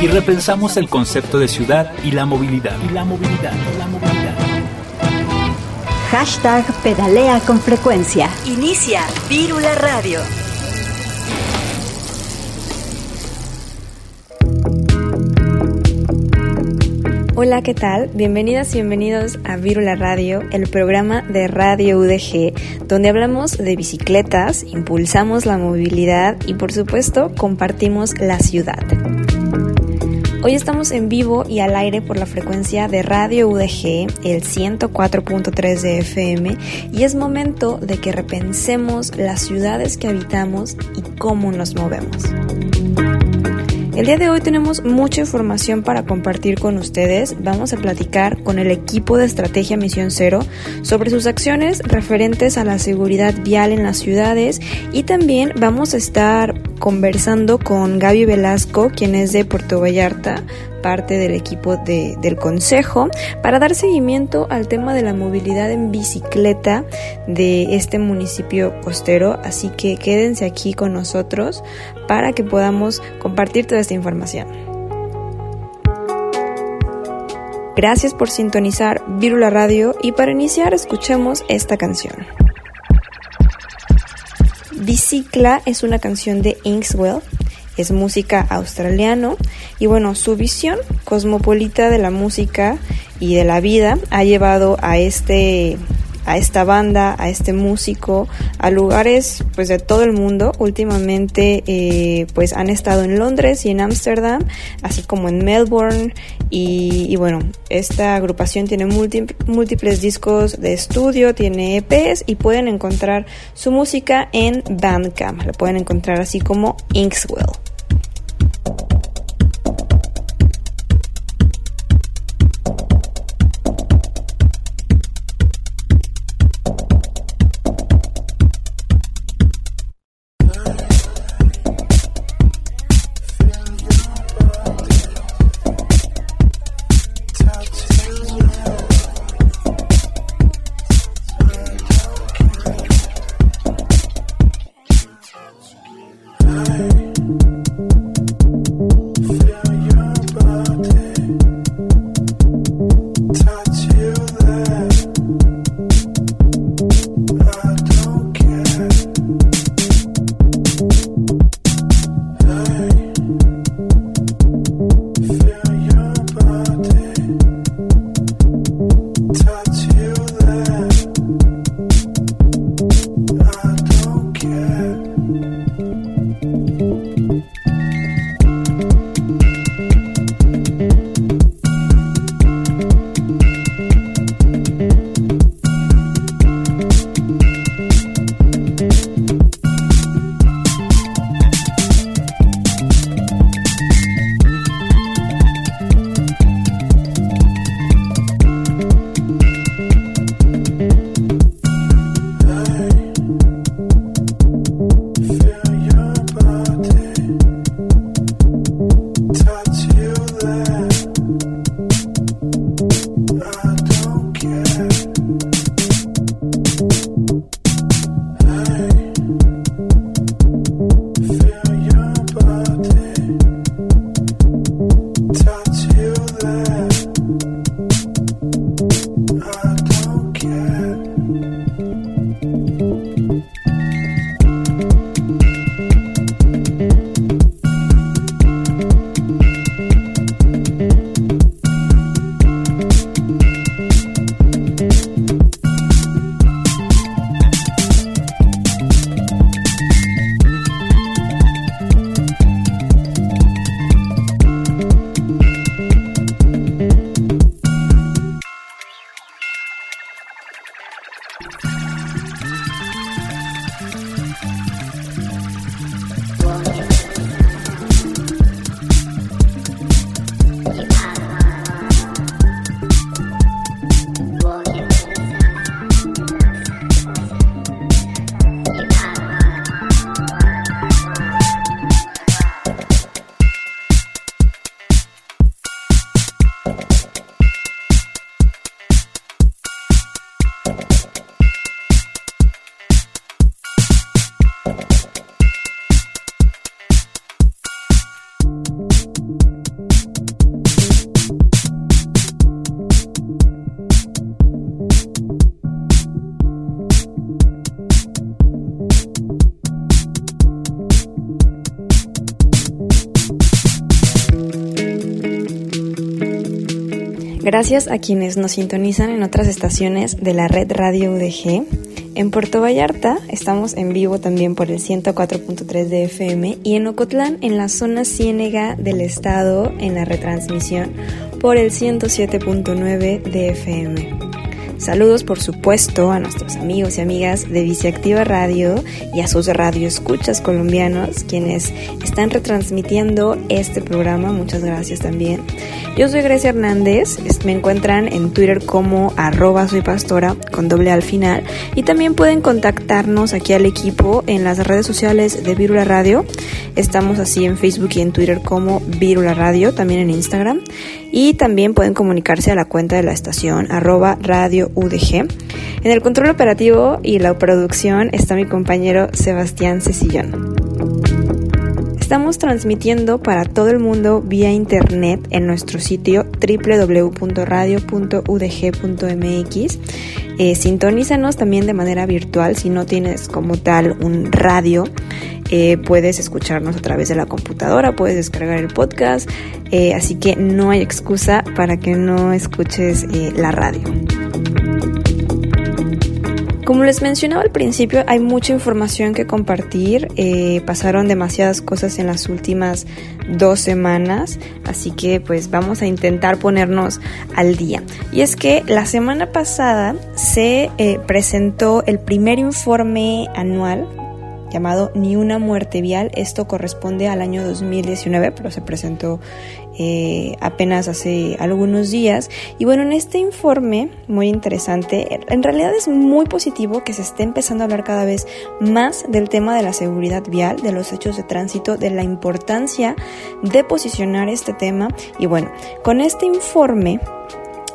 y repensamos el concepto de ciudad y la movilidad. Y la movilidad, la movilidad. Hashtag pedalea con frecuencia. Inicia Vírula Radio. Hola, ¿qué tal? Bienvenidas y bienvenidos a Virula Radio, el programa de Radio UDG, donde hablamos de bicicletas, impulsamos la movilidad y por supuesto compartimos la ciudad. Hoy estamos en vivo y al aire por la frecuencia de Radio UDG, el 104.3 de FM, y es momento de que repensemos las ciudades que habitamos y cómo nos movemos. El día de hoy tenemos mucha información para compartir con ustedes. Vamos a platicar con el equipo de Estrategia Misión Cero sobre sus acciones referentes a la seguridad vial en las ciudades y también vamos a estar conversando con Gaby Velasco, quien es de Puerto Vallarta, parte del equipo del Consejo, para dar seguimiento al tema de la movilidad en bicicleta de este municipio costero. Así que quédense aquí con nosotros para que podamos compartir toda esta información. Gracias por sintonizar Virula Radio y para iniciar escuchemos esta canción. Bicicla es una canción de Inkswell, es música australiano y bueno, su visión cosmopolita de la música y de la vida ha llevado a este a esta banda, a este músico, a lugares pues de todo el mundo. Últimamente eh, pues han estado en Londres y en Ámsterdam, así como en Melbourne y, bueno, esta agrupación tiene múltiples discos de estudio, tiene EPs y pueden encontrar su música en Bandcamp. La pueden encontrar así como Inkswell. Gracias a quienes nos sintonizan en otras estaciones de la red Radio UDG. En Puerto Vallarta estamos en vivo también por el 104.3 de FM y en Ocotlán, en la zona ciénega del estado, en la retransmisión por el 107.9 de FM. Saludos, por supuesto, a nuestros amigos y amigas de Viceactiva Radio y a sus radioescuchas colombianos, quienes están retransmitiendo este programa. Muchas gracias también. Yo soy Grecia Hernández, me encuentran en Twitter como arroba soy con doble al final y también pueden contactarnos aquí al equipo en las redes sociales de Virula Radio. Estamos así en Facebook y en Twitter como Virula Radio, también en Instagram y también pueden comunicarse a la cuenta de la estación arroba radio En el control operativo y la producción está mi compañero Sebastián Cecillón. Estamos transmitiendo para todo el mundo vía internet en nuestro sitio www.radio.udg.mx. Eh, sintonízanos también de manera virtual si no tienes como tal un radio. Eh, puedes escucharnos a través de la computadora, puedes descargar el podcast, eh, así que no hay excusa para que no escuches eh, la radio. Como les mencionaba al principio, hay mucha información que compartir. Eh, pasaron demasiadas cosas en las últimas dos semanas, así que pues vamos a intentar ponernos al día. Y es que la semana pasada se eh, presentó el primer informe anual llamado Ni una muerte vial. Esto corresponde al año 2019, pero se presentó eh, apenas hace algunos días. Y bueno, en este informe, muy interesante, en realidad es muy positivo que se esté empezando a hablar cada vez más del tema de la seguridad vial, de los hechos de tránsito, de la importancia de posicionar este tema. Y bueno, con este informe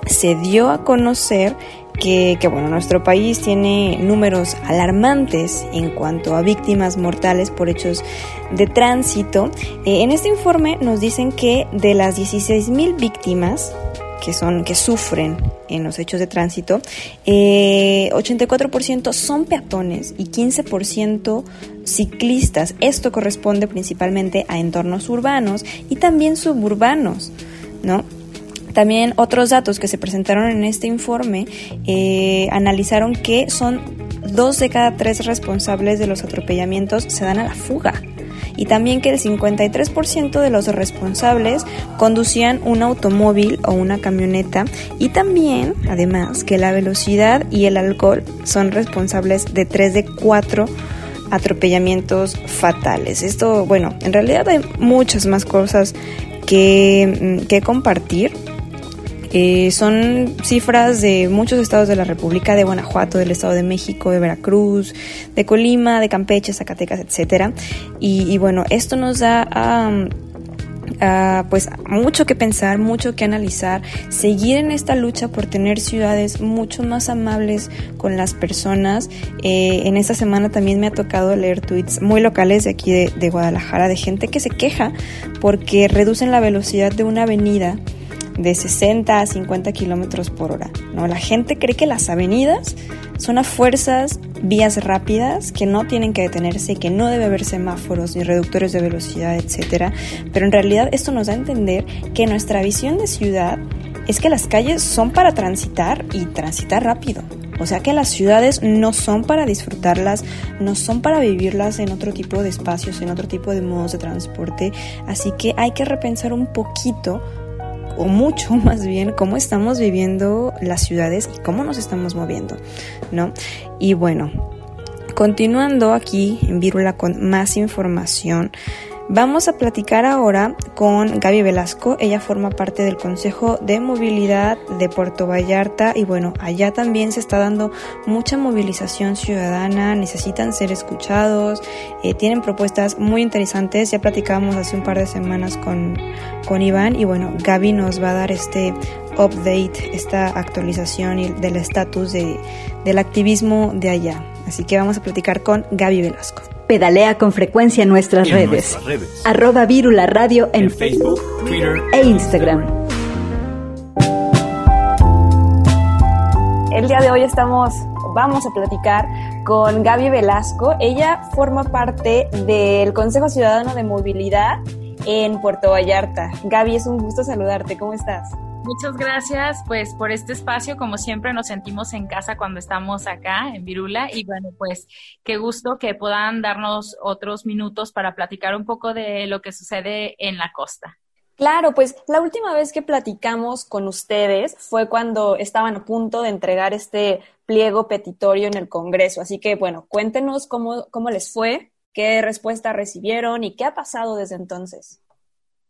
se dio a conocer que, bueno, nuestro país tiene números alarmantes en cuanto a víctimas mortales por hechos de tránsito. Eh, en este informe nos dicen que de las 16.000 víctimas que son que sufren en los hechos de tránsito, 84% eh, son peatones y 15% ciclistas. Esto corresponde principalmente a entornos urbanos y también suburbanos, ¿no? También otros datos que se presentaron en este informe eh, analizaron que son dos de cada tres responsables de los atropellamientos se dan a la fuga. Y también que el 53% de los responsables conducían un automóvil o una camioneta. Y también, además, que la velocidad y el alcohol son responsables de 3 de 4 atropellamientos fatales. Esto, bueno, en realidad hay muchas más cosas que, mm, que compartir eh, son cifras de muchos estados de la República, de Guanajuato, del Estado de México, de Veracruz, de Colima, de Campeche, Zacatecas, etcétera. Y, bueno, esto nos da pues mucho que pensar, mucho que analizar, seguir en esta lucha por tener ciudades mucho más amables con las personas. Eh, en esta semana también me ha tocado leer tweets muy locales de aquí de, de Guadalajara de gente que se queja porque reducen la velocidad de una avenida de 60 a 50 kilómetros por hora. ¿no? La gente cree que las avenidas son a fuerzas vías rápidas que no tienen que detenerse, que no debe haber semáforos ni reductores de velocidad, etcétera. Pero en realidad esto nos da a entender que nuestra visión de ciudad es que las calles son para transitar y transitar rápido. O sea que las ciudades no son para disfrutarlas, no son para vivirlas en otro tipo de espacios, en otro tipo de modos de transporte. Así que hay que repensar un poquito o mucho más bien cómo estamos viviendo las ciudades y cómo nos estamos moviendo, ¿no? Y bueno, continuando aquí en Vírula con más información, Vamos a platicar ahora con Gaby Velasco. Ella forma parte del Consejo de Movilidad de Puerto Vallarta y bueno, allá también se está dando mucha movilización ciudadana, necesitan ser escuchados, eh, tienen propuestas muy interesantes. Ya platicábamos hace un par de semanas con, con Iván y bueno, Gaby nos va a dar este update, esta actualización del estatus de, del activismo de allá. Así que vamos a platicar con Gaby Velasco. Pedalea con frecuencia en nuestras, redes. Arroba Virula Radio en, Facebook, Twitter e Instagram. El día de hoy estamos, vamos a platicar con Gaby Velasco. Ella forma parte del Consejo Ciudadano de Movilidad en Puerto Vallarta. Gaby, es un gusto saludarte. ¿Cómo estás? Muchas gracias pues por este espacio, como siempre nos sentimos en casa cuando estamos acá en Virula y bueno pues qué gusto que puedan darnos otros minutos para platicar un poco de lo que sucede en la costa. Claro, pues la última vez que platicamos con ustedes fue cuando estaban a punto de entregar este pliego petitorio en el Congreso. Así que, bueno, cuéntenos cómo, cómo les fue, qué respuesta recibieron y qué ha pasado desde entonces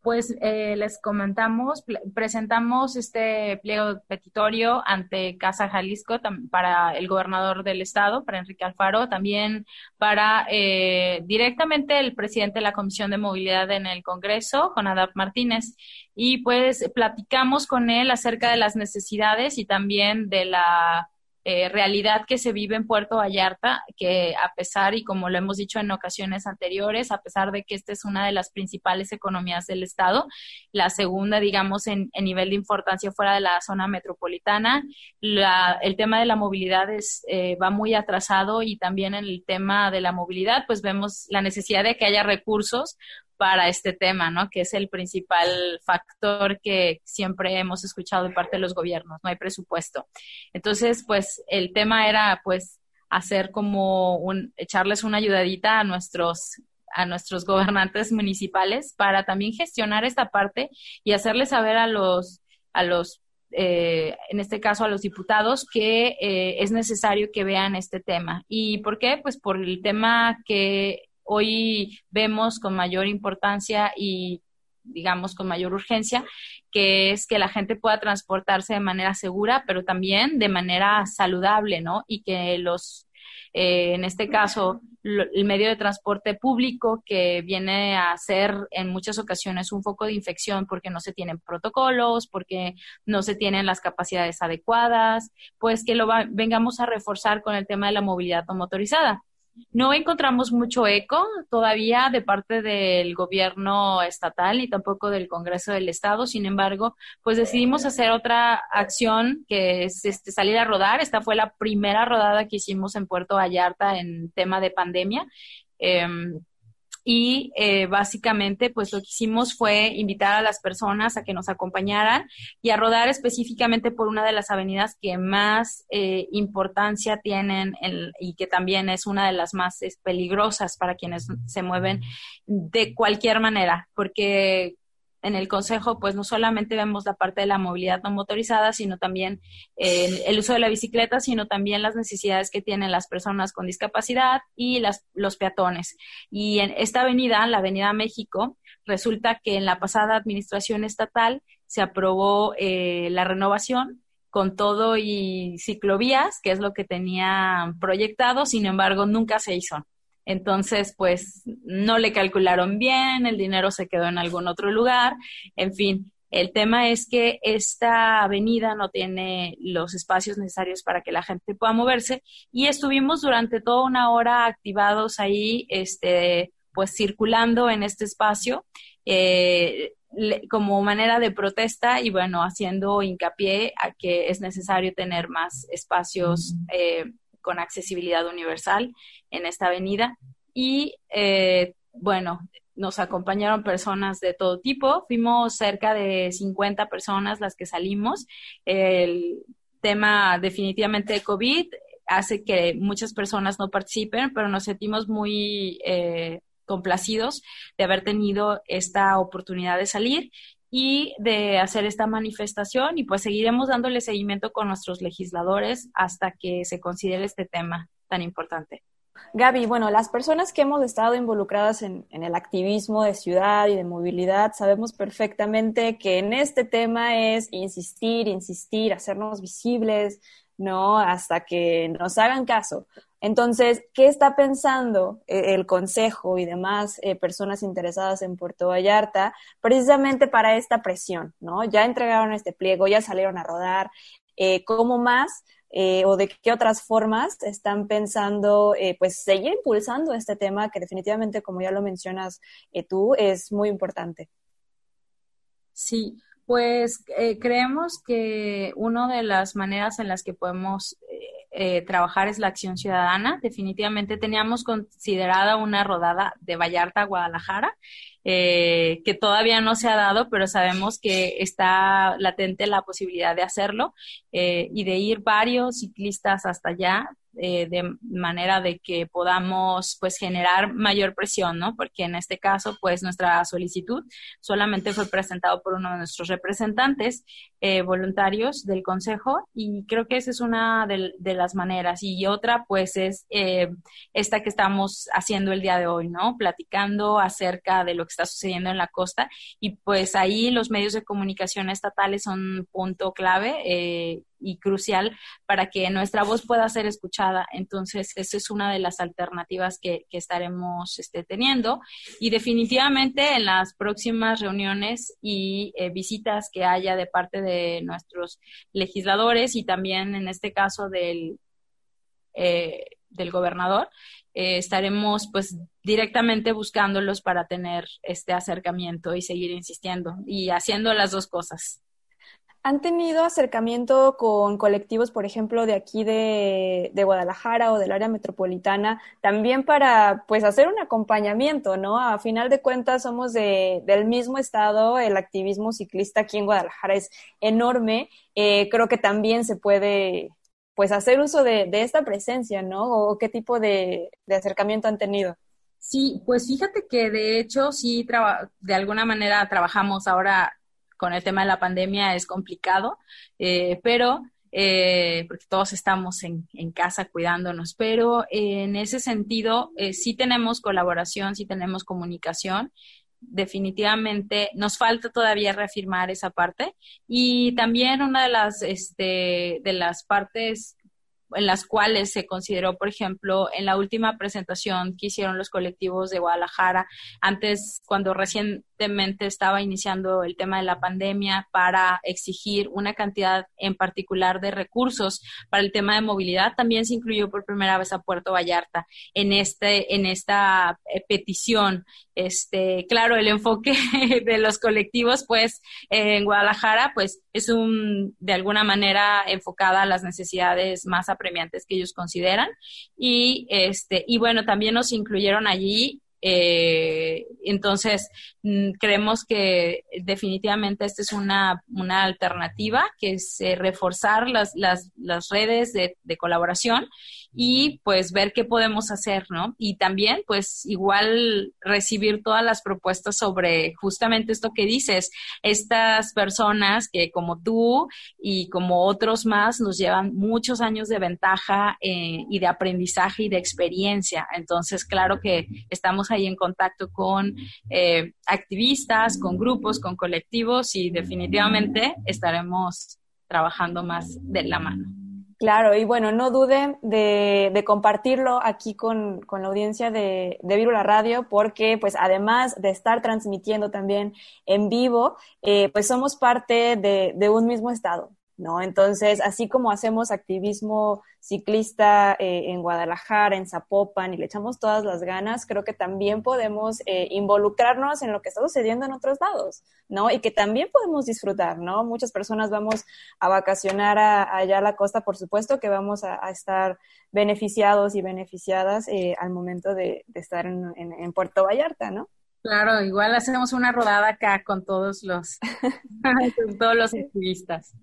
pues eh, les comentamos, presentamos este pliego petitorio ante Casa Jalisco para el gobernador del estado, para Enrique Alfaro, también para eh, directamente el presidente de la Comisión de Movilidad en el Congreso, Juan Adap Martínez, y pues platicamos con él acerca de las necesidades y también de la eh, realidad que se vive en Puerto Vallarta, que a pesar, y como lo hemos dicho en ocasiones anteriores, a pesar de que esta es una de las principales economías del Estado, la segunda, digamos, en, nivel de importancia fuera de la zona metropolitana, el tema de la movilidad es, eh, va muy atrasado y también en el tema de la movilidad, pues vemos la necesidad de que haya recursos para este tema, ¿no? Que es el principal factor que siempre hemos escuchado de parte de los gobiernos, no hay presupuesto. Entonces, pues el tema era, pues, hacer como un, echarles una ayudadita a nuestros a nuestros gobernantes municipales para también gestionar esta parte y hacerles saber a los a los eh, en este caso a los diputados, que eh, es necesario que vean este tema. ¿Y por qué? Pues por el tema que hoy vemos con mayor importancia y digamos con mayor urgencia, que es que la gente pueda transportarse de manera segura, pero también de manera saludable, ¿no? Y que los, eh, en este caso, el medio de transporte público que viene a ser en muchas ocasiones un foco de infección porque no se tienen protocolos, porque no se tienen las capacidades adecuadas, pues que lo vengamos a reforzar con el tema de la movilidad no motorizada. No encontramos mucho eco todavía de parte del gobierno estatal ni tampoco del Congreso del Estado. Sin embargo, pues decidimos hacer otra acción que es este, salir a rodar. Esta fue la primera rodada que hicimos en Puerto Vallarta en tema de pandemia. Em, y eh, básicamente pues lo que hicimos fue invitar a las personas a que nos acompañaran y a rodar específicamente por una de las avenidas que más eh, importancia tienen y que también es una de las más peligrosas para quienes se mueven de cualquier manera, porque en el Consejo, pues no solamente vemos la parte de la movilidad no motorizada, sino también eh, el uso de la bicicleta, sino también las necesidades que tienen las personas con discapacidad y las, los peatones. Y en esta avenida, la Avenida México, resulta que en la pasada administración estatal se aprobó eh, la renovación con todo y ciclovías, que es lo que tenían proyectado, sin embargo, nunca se hizo. Entonces, pues no le calcularon bien, el dinero se quedó en algún otro lugar, en fin. El tema es que esta avenida no tiene los espacios necesarios para que la gente pueda moverse y estuvimos durante toda una hora activados ahí, este, pues circulando en este espacio. Eh, como manera de protesta y bueno, haciendo hincapié a que es necesario tener más espacios eh, con accesibilidad universal en esta avenida. Y eh, bueno, nos acompañaron personas de todo tipo, fuimos cerca de 50 personas las que salimos. El tema definitivamente de COVID hace que muchas personas no participen, pero nos sentimos muy eh, complacidos de haber tenido esta oportunidad de salir y de hacer esta manifestación y pues seguiremos dándole seguimiento con nuestros legisladores hasta que se considere este tema tan importante. Gaby, bueno, las personas que hemos estado involucradas en, el activismo de ciudad y de movilidad sabemos perfectamente que en este tema es insistir, insistir, hacernos visibles, ¿no? Hasta que nos hagan caso. Entonces, ¿qué está pensando eh, el Consejo y demás eh, personas interesadas en Puerto Vallarta precisamente para esta presión, ¿no? Ya entregaron este pliego, ya salieron a rodar. Eh, ¿Cómo más o de qué otras formas están pensando, pues, seguir impulsando este tema que definitivamente, como ya lo mencionas tú, es muy importante? Sí, pues creemos que una de las maneras en las que podemos eh, trabajar es la acción ciudadana. Definitivamente teníamos considerada una rodada de Vallarta a Guadalajara, eh, que todavía no se ha dado, pero sabemos que está latente la posibilidad de hacerlo eh, y de ir varios ciclistas hasta allá eh, de manera de que podamos pues generar mayor presión, ¿no? Porque en este caso pues nuestra solicitud solamente fue presentado por uno de nuestros representantes eh, voluntarios del consejo y creo que esa es una de, las maneras y otra pues es eh, esta que estamos haciendo el día de hoy, ¿no? Platicando acerca de lo que está sucediendo en la costa y pues ahí los medios de comunicación estatales son un punto clave y crucial para que nuestra voz pueda ser escuchada. Entonces, esa es una de las alternativas que, estaremos este, teniendo. Y definitivamente en las próximas reuniones y eh, visitas que haya de parte de nuestros legisladores y también en este caso del, eh, del gobernador, eh, estaremos pues directamente buscándolos para tener este acercamiento y seguir insistiendo y haciendo las dos cosas. ¿Han tenido acercamiento con colectivos, por ejemplo, de aquí de, Guadalajara o del área metropolitana, también para pues hacer un acompañamiento, ¿no? A final de cuentas somos del mismo estado, el activismo ciclista aquí en Guadalajara es enorme, eh, creo que también se puede pues hacer uso de, esta presencia, ¿no? ¿O qué tipo de, de acercamiento han tenido? Sí, pues fíjate que de hecho sí, de alguna manera trabajamos ahora con el tema de la pandemia es complicado, eh, pero eh, porque todos estamos en, casa cuidándonos, pero en ese sentido eh, sí tenemos colaboración, sí tenemos comunicación. Definitivamente nos falta todavía reafirmar esa parte y también una de las este, de las partes en las cuales se consideró, por ejemplo, en la última presentación que hicieron los colectivos de Guadalajara, antes, cuando recientemente estaba iniciando el tema de la pandemia, para exigir una cantidad en particular de recursos para el tema de movilidad, también se incluyó por primera vez a Puerto Vallarta en, este, en esta eh, petición. Este, claro, el enfoque de los colectivos, pues, en Guadalajara, pues, es un, de alguna manera, enfocada a las necesidades más apremiantes que ellos consideran. Y, este, y bueno, también nos incluyeron allí eh, entonces, mm, creemos que definitivamente esta es una, una alternativa, que es eh, reforzar las, las, las redes de, de, colaboración y pues ver qué podemos hacer, ¿no? Y también pues igual recibir todas las propuestas sobre justamente esto que dices, estas personas que como tú y como otros más nos llevan muchos años de ventaja eh, y de aprendizaje y de experiencia. Entonces, claro que estamos ahí en contacto con eh, activistas, con grupos, con colectivos y definitivamente estaremos trabajando más de la mano. Claro, y bueno, no duden de, compartirlo aquí con, la audiencia de, de Virula Radio, porque pues además de estar transmitiendo también en vivo, eh, pues somos parte de un mismo estado. ¿No? Entonces, así como hacemos activismo ciclista eh, en Guadalajara, en Zapopan, y le echamos todas las ganas, creo que también podemos eh, involucrarnos en lo que está sucediendo en otros lados, ¿no? Y que también podemos disfrutar, ¿no? Muchas personas vamos a vacacionar allá a la costa, por supuesto que vamos a, estar beneficiados y beneficiadas eh, al momento de, estar en, en Puerto Vallarta, ¿no? Claro, igual hacemos una rodada acá con todos los, con todos los activistas.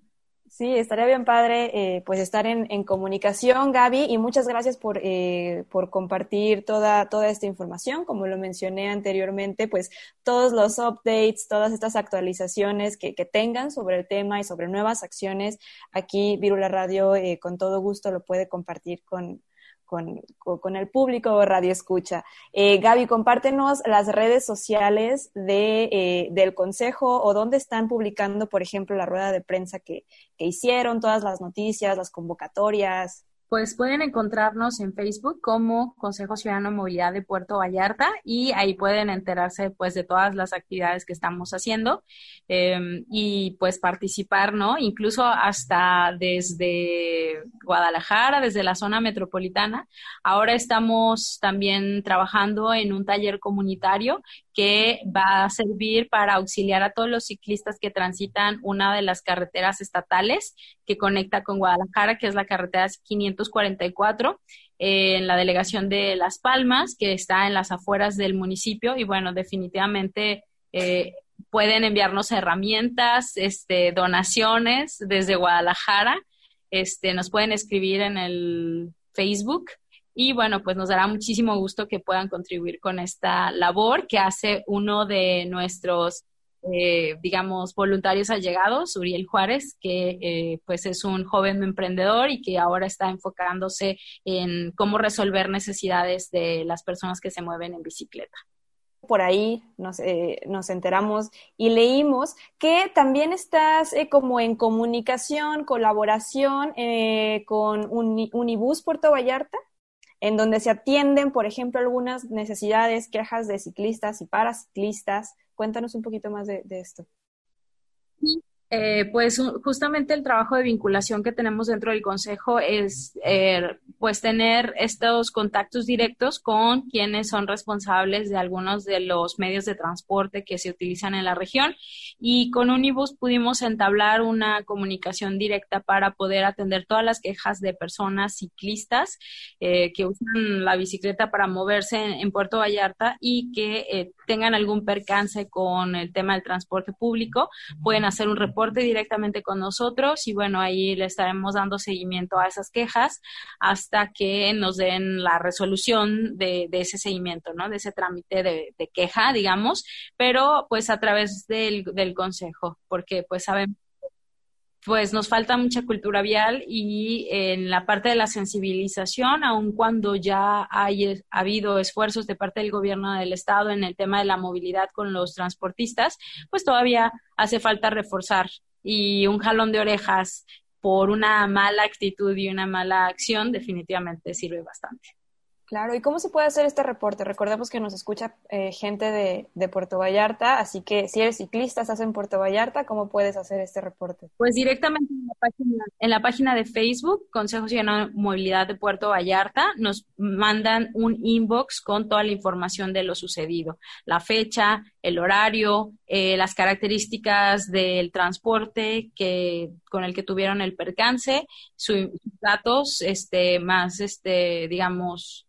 Sí, estaría bien padre eh, pues estar en, en, comunicación, Gaby, y muchas gracias por, eh, por compartir toda, toda esta información. Como lo mencioné anteriormente, pues todos los updates, todas estas actualizaciones que, que tengan sobre el tema y sobre nuevas acciones, aquí Virula Radio eh, con todo gusto lo puede compartir con, con, con, el público Radio Escucha. Eh, Gaby, compártenos las redes sociales de, eh, del Consejo o dónde están publicando, por ejemplo, la rueda de prensa que, que hicieron, todas las noticias, las convocatorias pues pueden encontrarnos en Facebook como Consejo Ciudadano Movilidad de Puerto Vallarta y ahí pueden enterarse pues de todas las actividades que estamos haciendo em, y pues participar, ¿no? Incluso hasta desde Guadalajara, desde la zona metropolitana. Ahora estamos también trabajando en un taller comunitario que va a servir para auxiliar a todos los ciclistas que transitan una de las carreteras estatales que conecta con Guadalajara, que es la carretera 544, eh, en la delegación de Las Palmas, que está en las afueras del municipio. Y bueno, definitivamente eh, pueden enviarnos herramientas, este, donaciones desde Guadalajara. Este, nos pueden escribir en el Facebook y bueno, pues nos dará muchísimo gusto que puedan contribuir con esta labor que hace uno de nuestros, eh, digamos, voluntarios allegados, Uriel Juárez, que eh, pues es un joven emprendedor y que ahora está enfocándose en cómo resolver necesidades de las personas que se mueven en bicicleta. Por ahí nos, eh, nos, enteramos y leímos que también estás como en comunicación, colaboración con Unibus Puerto Vallarta en donde se atienden, por ejemplo, algunas necesidades, quejas de ciclistas y paraciclistas. Cuéntanos un poquito más de, de esto. Eh, pues justamente el trabajo de vinculación que tenemos dentro del Consejo es eh, pues tener estos contactos directos con quienes son responsables de algunos de los medios de transporte que se utilizan en la región. Y con Unibus pudimos entablar una comunicación directa para poder atender todas las quejas de personas ciclistas eh, que usan la bicicleta para moverse en, Puerto Vallarta y que tengan algún percance con el tema del transporte público, pueden hacer un reporte directamente con nosotros y bueno, ahí le estaremos dando seguimiento a esas quejas hasta que nos den la resolución de, ese seguimiento, ¿no? De ese trámite de, queja, digamos, pero pues a través del, del consejo, porque pues sabemos pues nos falta mucha cultura vial y en la parte de la sensibilización, aun cuando ya hay, ha habido esfuerzos de parte del gobierno del estado en el tema de la movilidad con los transportistas, pues todavía hace falta reforzar y un jalón de orejas por una mala actitud y una mala acción definitivamente sirve bastante. Claro, ¿y cómo se puede hacer este reporte? Recordemos que nos escucha eh, gente de, Puerto Vallarta, así que si eres ciclista, estás en Puerto Vallarta, ¿cómo puedes hacer este reporte? Pues directamente en la página, en la página de Facebook, Consejo Ciudadano de Movilidad de Puerto Vallarta, nos mandan un inbox con toda la información de lo sucedido, la fecha, el horario, eh, las características del transporte que, con el que tuvieron el percance, sus datos, este, más, este, digamos,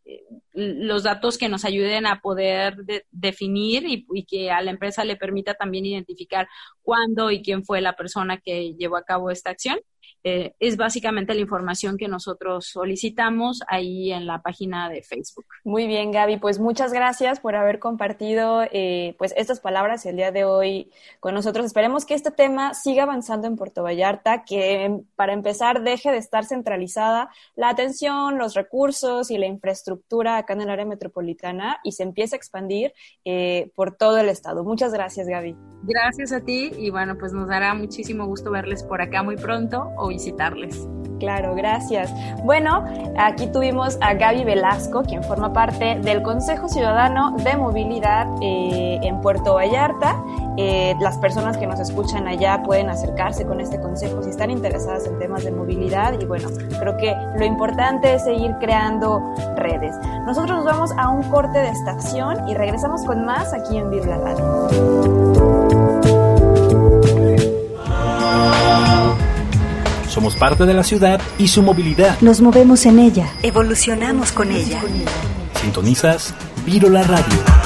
los datos que nos ayuden a poder definir y, y, que a la empresa le permita también identificar cuándo y quién fue la persona que llevó a cabo esta acción. Eh, es básicamente la información que nosotros solicitamos ahí en la página de Facebook. Muy bien, Gaby, pues muchas gracias por haber compartido eh, pues estas palabras el día de hoy con nosotros. Esperemos que este tema siga avanzando en Puerto Vallarta, que para empezar deje de estar centralizada la atención, los recursos y la infraestructura acá en el área metropolitana y se empiece a expandir eh, por todo el estado. Muchas gracias, Gaby. Gracias a ti y bueno, pues nos dará muchísimo gusto verles por acá muy pronto o visitarles. Claro, gracias. Bueno, aquí tuvimos a Gaby Velasco, quien forma parte del Consejo Ciudadano de Movilidad eh, en Puerto Vallarta. Eh, las personas que nos escuchan allá pueden acercarse con este consejo si están interesadas en temas de movilidad y bueno, creo que lo importante es seguir creando redes. Nosotros nos vamos a un corte de estación y regresamos con más aquí en Radio. Somos parte de la ciudad y su movilidad. Nos movemos en ella. Evolucionamos con ella. Sintonizas Virola Radio.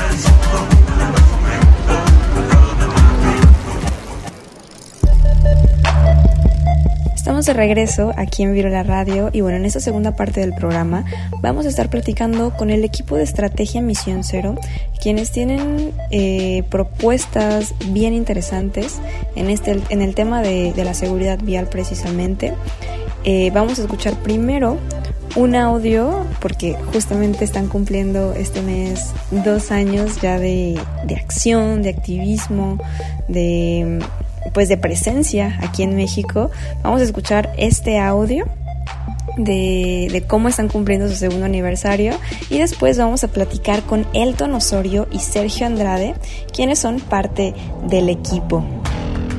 Estamos de regreso aquí en Virola Radio y bueno, en esta segunda parte del programa vamos a estar platicando con el equipo de Estrategia Misión Cero, quienes tienen eh, propuestas bien interesantes en, este, en el tema de, la seguridad vial precisamente. Eh, vamos a escuchar primero un audio porque justamente están cumpliendo este mes dos años ya de, de acción, de activismo, de pues de presencia aquí en México. Vamos a escuchar este audio de, de, cómo están cumpliendo su segundo aniversario y después vamos a platicar con Elton Osorio y Sergio Andrade, quienes son parte del equipo.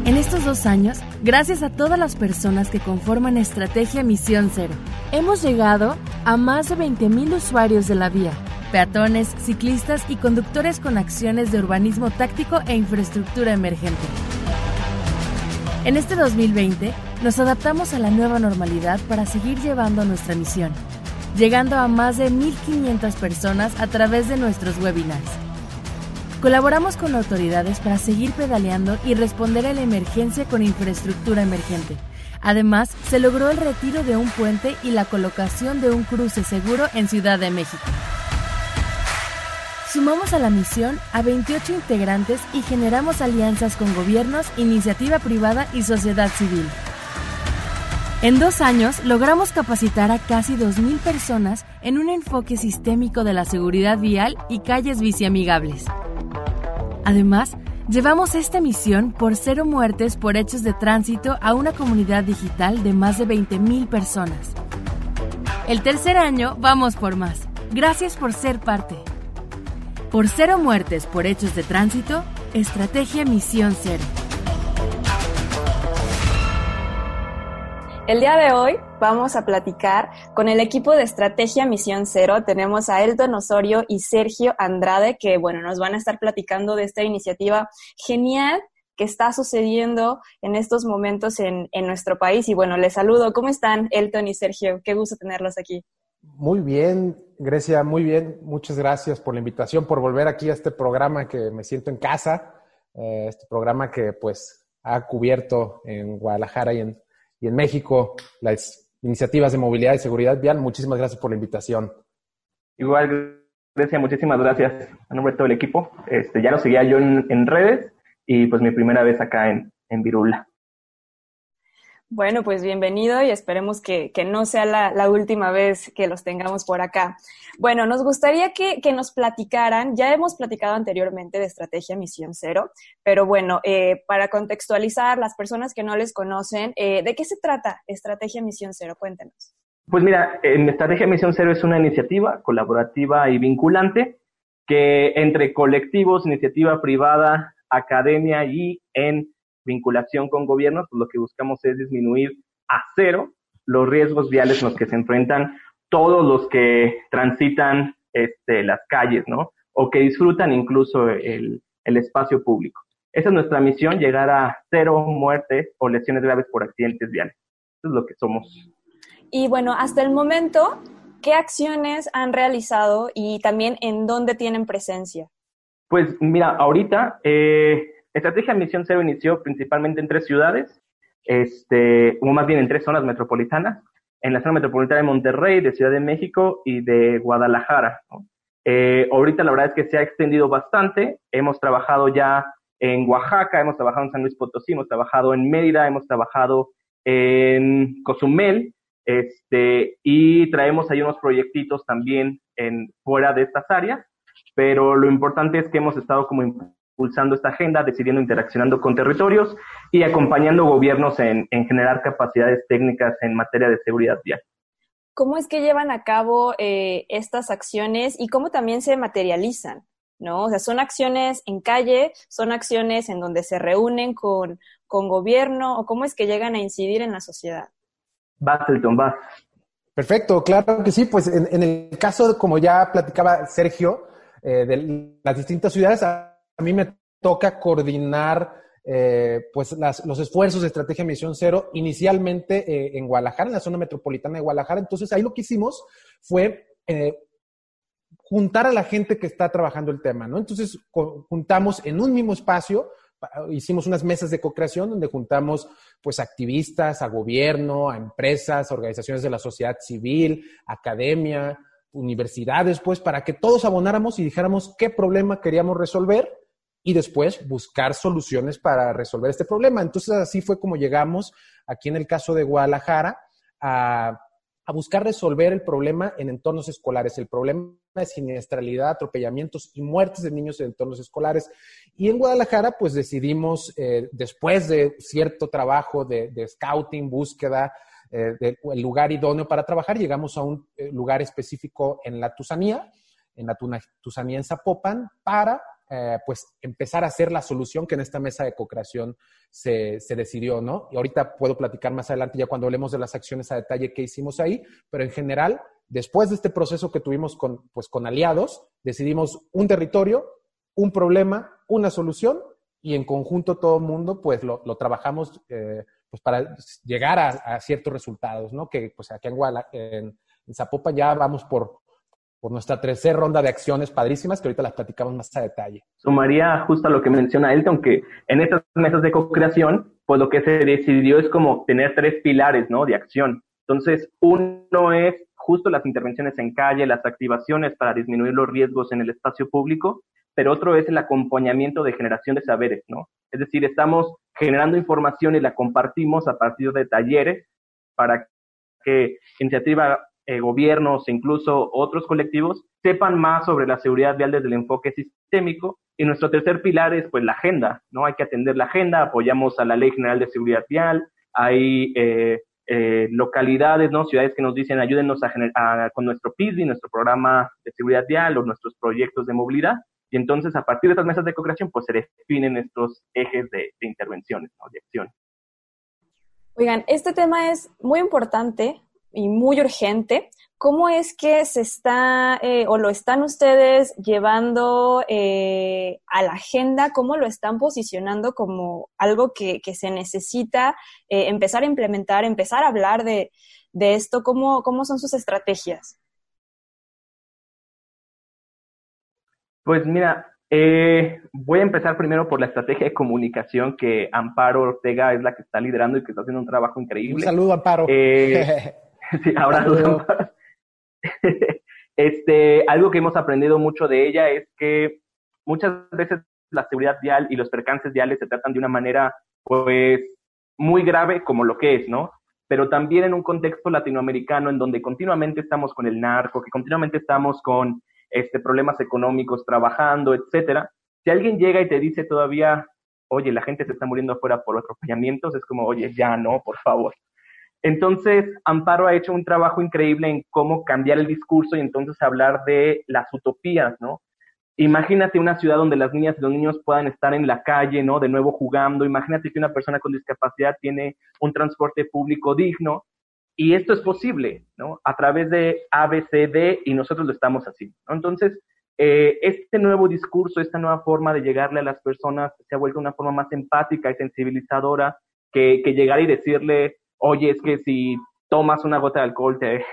En estos dos años, gracias a todas las personas que conforman Estrategia Misión Cero, hemos llegado a más de 20.000 usuarios de la vía peatones, ciclistas y conductores con acciones de urbanismo táctico e infraestructura emergente. En este 2020 nos adaptamos a la nueva normalidad para seguir llevando nuestra misión, llegando a más de 1.500 personas a través de nuestros webinars. Colaboramos con autoridades para seguir pedaleando y responder a la emergencia con infraestructura emergente. Además, se logró el retiro de un puente y la colocación de un cruce seguro en Ciudad de México. Sumamos a la misión a 28 integrantes y generamos alianzas con gobiernos, iniciativa privada y sociedad civil. En dos años logramos capacitar a casi 2.000 personas en un enfoque sistémico de la seguridad vial y calles biciamigables. Además, llevamos esta misión por cero muertes por hechos de tránsito a una comunidad digital de más de 20.000 personas. El tercer año vamos por más. Gracias por ser parte. Por cero muertes por hechos de tránsito, Estrategia Misión Cero. El día de hoy vamos a platicar con el equipo de Estrategia Misión Cero. Tenemos a Elton Osorio y Sergio Andrade que, bueno, nos van a estar platicando de esta iniciativa genial que está sucediendo en estos momentos en, en nuestro país. Y bueno, les saludo. ¿Cómo están, Elton y Sergio? Qué gusto tenerlos aquí. Muy bien, Grecia, muy bien. Muchas gracias por la invitación, por volver aquí a este programa que me siento en casa, eh, este programa que pues ha cubierto en Guadalajara y en, y en México las iniciativas de movilidad y seguridad vial. Muchísimas gracias por la invitación. Igual, Grecia, muchísimas gracias a nombre de todo el equipo. Este, ya lo seguía yo en, redes y pues mi primera vez acá en, en Virula. Bueno, pues bienvenido y esperemos que, que no sea la, la, última vez que los tengamos por acá. Bueno, nos gustaría que, que, nos platicaran, ya hemos platicado anteriormente de Estrategia Misión Cero, pero bueno, eh, para contextualizar las personas que no les conocen, eh, ¿de qué se trata Estrategia Misión Cero? Cuéntenos. Pues mira, en Estrategia Misión Cero es una iniciativa colaborativa y vinculante que entre colectivos, iniciativa privada, academia y en vinculación con gobiernos, pues lo que buscamos es disminuir a cero los riesgos viales en los que se enfrentan todos los que transitan este, las calles, ¿no? O que disfrutan incluso el, el espacio público. Esa es nuestra misión, llegar a cero muertes o lesiones graves por accidentes viales. Eso es lo que somos. Y bueno, hasta el momento, ¿qué acciones han realizado y también en dónde tienen presencia? Pues mira, ahorita eh, Estrategia Misión Cero inició principalmente en tres ciudades, este, o más bien en tres zonas metropolitanas, en la zona metropolitana de Monterrey, de Ciudad de México y de Guadalajara. Eh, ahorita la verdad es que se ha extendido bastante, hemos trabajado ya en Oaxaca, hemos trabajado en San Luis Potosí, hemos trabajado en Mérida, hemos trabajado en Cozumel, este, y traemos ahí unos proyectitos también en, fuera de estas áreas, pero lo importante es que hemos estado como impulsando esta agenda, decidiendo, interaccionando con territorios y acompañando gobiernos en, en generar capacidades técnicas en materia de seguridad vial. ¿Cómo es que llevan a cabo eh, estas acciones y cómo también se materializan? ¿no? O sea, son acciones en calle, son acciones en donde se reúnen con, con gobierno o cómo es que llegan a incidir en la sociedad. Elton, va. Perfecto, claro que sí. Pues en, en el caso, como ya platicaba Sergio, eh, de las distintas ciudades, a mí me toca coordinar eh, pues los esfuerzos de Estrategia Misión Cero inicialmente eh, en Guadalajara, en la zona metropolitana de Guadalajara. Entonces ahí lo que hicimos fue eh, juntar a la gente que está trabajando el tema, ¿no? Entonces juntamos en un mismo espacio, hicimos unas mesas de co-creación donde juntamos pues activistas, a gobierno, a empresas, a organizaciones de la sociedad civil, academia, universidades, pues para que todos abonáramos y dijéramos qué problema queríamos resolver y después buscar soluciones para resolver este problema. Entonces así fue como llegamos aquí en el caso de Guadalajara a, buscar resolver el problema en entornos escolares, el problema de siniestralidad, atropellamientos y muertes de niños en entornos escolares. Y en Guadalajara, pues decidimos, eh, después de cierto trabajo de, scouting, búsqueda, eh, del lugar idóneo para trabajar, llegamos a un eh, lugar específico en la Tusanía, en la Tusanía en Zapopan, para eh, pues empezar a hacer la solución que en esta mesa de co-creación se, se, decidió, ¿no? Y ahorita puedo platicar más adelante ya cuando hablemos de las acciones a detalle que hicimos ahí, pero en general después de este proceso que tuvimos con, pues, con aliados, decidimos un territorio, un problema, una solución y en conjunto todo el mundo pues lo, trabajamos eh, pues para llegar a, ciertos resultados, ¿no? Que pues aquí en, en, Zapopan ya vamos por, por nuestra tercera ronda de acciones padrísimas que ahorita las platicamos más a detalle. Sumaría justo a lo que menciona Elton, que en estas mesas de co-creación, pues lo que se decidió es como tener tres pilares, ¿no? De acción. Entonces, uno es justo las intervenciones en calle, las activaciones para disminuir los riesgos en el espacio público, pero otro es el acompañamiento de generación de saberes, ¿no? Es decir, estamos generando información y la compartimos a partir de talleres para que iniciativa, eh, gobiernos incluso otros colectivos sepan más sobre la seguridad vial desde el enfoque sistémico. Y nuestro tercer pilar es pues la agenda, ¿no? Hay que atender la agenda, apoyamos a la Ley General de Seguridad Vial, hay eh, eh, localidades, ¿no? Ciudades que nos dicen ayúdenos a, con nuestro PISBI, nuestro programa de seguridad vial o nuestros proyectos de movilidad. Y entonces, a partir de estas mesas de co-creación, pues se definen estos ejes de, intervenciones, ¿no? de acción. Oigan, este tema es muy importante y muy urgente. ¿Cómo es que se está eh, o lo están ustedes llevando eh, a la agenda? ¿Cómo lo están posicionando como algo que, se necesita eh, empezar a implementar, empezar a hablar de, de esto? ¿Cómo, ¿Cómo son sus estrategias? Pues mira, eh, voy a empezar primero por la estrategia de comunicación que Amparo Ortega es la que está liderando y que está haciendo un trabajo increíble. Un saludo, Amparo. Eh, sí, ahora Amparo. este, algo que hemos aprendido mucho de ella es que muchas veces la seguridad vial y los percances viales se tratan de una manera, pues, muy grave como lo que es, ¿no? Pero también en un contexto latinoamericano en donde continuamente estamos con el narco, que continuamente estamos con este, problemas económicos trabajando, etcétera. Si alguien llega y te dice todavía, oye, la gente se está muriendo afuera por atropellamientos, es como, oye, ya no, por favor. Entonces, Amparo ha hecho un trabajo increíble en cómo cambiar el discurso y entonces hablar de las utopías, ¿no? Imagínate una ciudad donde las niñas y los niños puedan estar en la calle, ¿no? De nuevo jugando. Imagínate que una persona con discapacidad tiene un transporte público digno. Y esto es posible, ¿no? A través de ABCD y nosotros lo estamos haciendo, ¿no? Entonces, eh, este nuevo discurso, esta nueva forma de llegarle a las personas se ha vuelto una forma más empática y sensibilizadora que, que llegar y decirle, oye, es que si tomas una gota de alcohol te,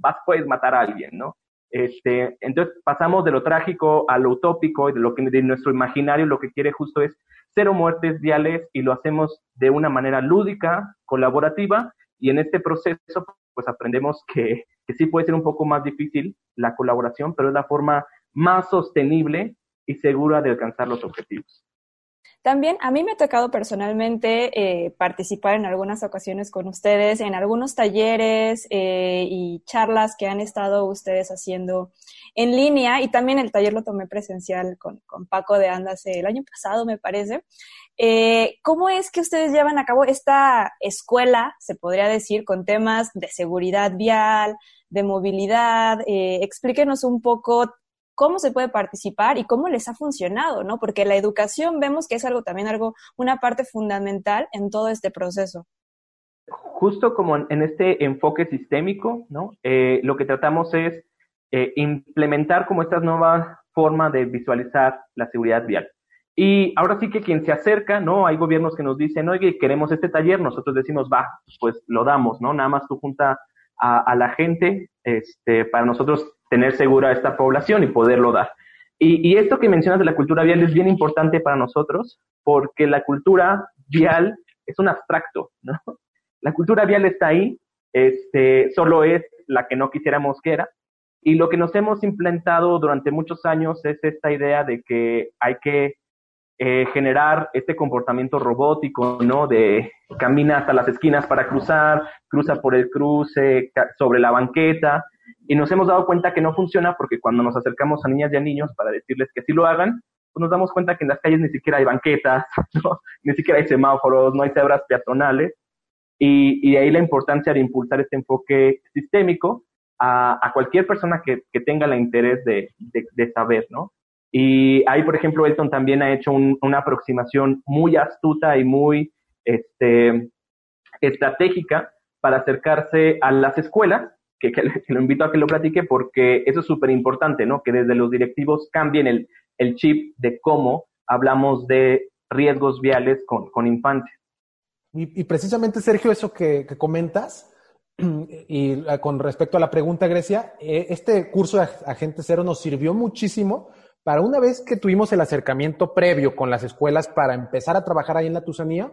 vas, puedes matar a alguien, ¿no? Este, entonces pasamos de lo trágico a lo utópico y de lo que de nuestro imaginario lo que quiere justo es cero muertes viales y lo hacemos de una manera lúdica, colaborativa y en este proceso, pues aprendemos que, que sí puede ser un poco más difícil la colaboración, pero es la forma más sostenible y segura de alcanzar los objetivos. También a mí me ha tocado personalmente eh, participar en algunas ocasiones con ustedes, en algunos talleres eh, y charlas que han estado ustedes haciendo en línea y también el taller lo tomé presencial con, con Paco de Andas el año pasado, me parece. Eh, ¿Cómo es que ustedes llevan a cabo esta escuela, se podría decir, con temas de seguridad vial, de movilidad? Explíquenos un poco cómo se puede participar y cómo les ha funcionado, ¿no? Porque la educación vemos que es algo también algo, una parte fundamental en todo este proceso. Justo como en este enfoque sistémico, ¿no? Eh, lo que tratamos es implementar como esta nueva forma de visualizar la seguridad vial. Y ahora sí que quien se acerca, ¿no? Hay gobiernos que nos dicen, oye, queremos este taller, nosotros decimos, va, pues lo damos, ¿no? Nada más tú junta a, la gente este, para nosotros tener segura esta población y poderlo dar. Y, y, esto que mencionas de la cultura vial es bien importante para nosotros porque la cultura vial es un abstracto, ¿no? La cultura vial está ahí, este, solo es la que no quisiéramos que era. Y lo que nos hemos implantado durante muchos años es esta idea de que hay que eh, generar este comportamiento robótico, ¿no? De camina hasta las esquinas para cruzar, cruza por el cruce, sobre la banqueta, y nos hemos dado cuenta que no funciona porque cuando nos acercamos a niñas y a niños para decirles que sí lo hagan, pues nos damos cuenta que en las calles ni siquiera hay banquetas, ni siquiera hay semáforos, no hay cebras peatonales, y, y de ahí la importancia de impulsar este enfoque sistémico a, a cualquier persona que, que, tenga el interés de, de, de saber, ¿no? Y ahí, por ejemplo, Elton también ha hecho una aproximación muy astuta y muy este, estratégica para acercarse a las escuelas, que, lo invito a que lo platique porque eso es súper importante, ¿no? Que desde los directivos cambien el, chip de cómo hablamos de riesgos viales con, con infantes. Y, precisamente, Sergio, eso que, comentas, y con respecto a la pregunta, Grecia, eh, este curso de Agente Cero nos sirvió muchísimo para una vez que tuvimos el acercamiento previo con las escuelas para empezar a trabajar ahí en la Tusanía,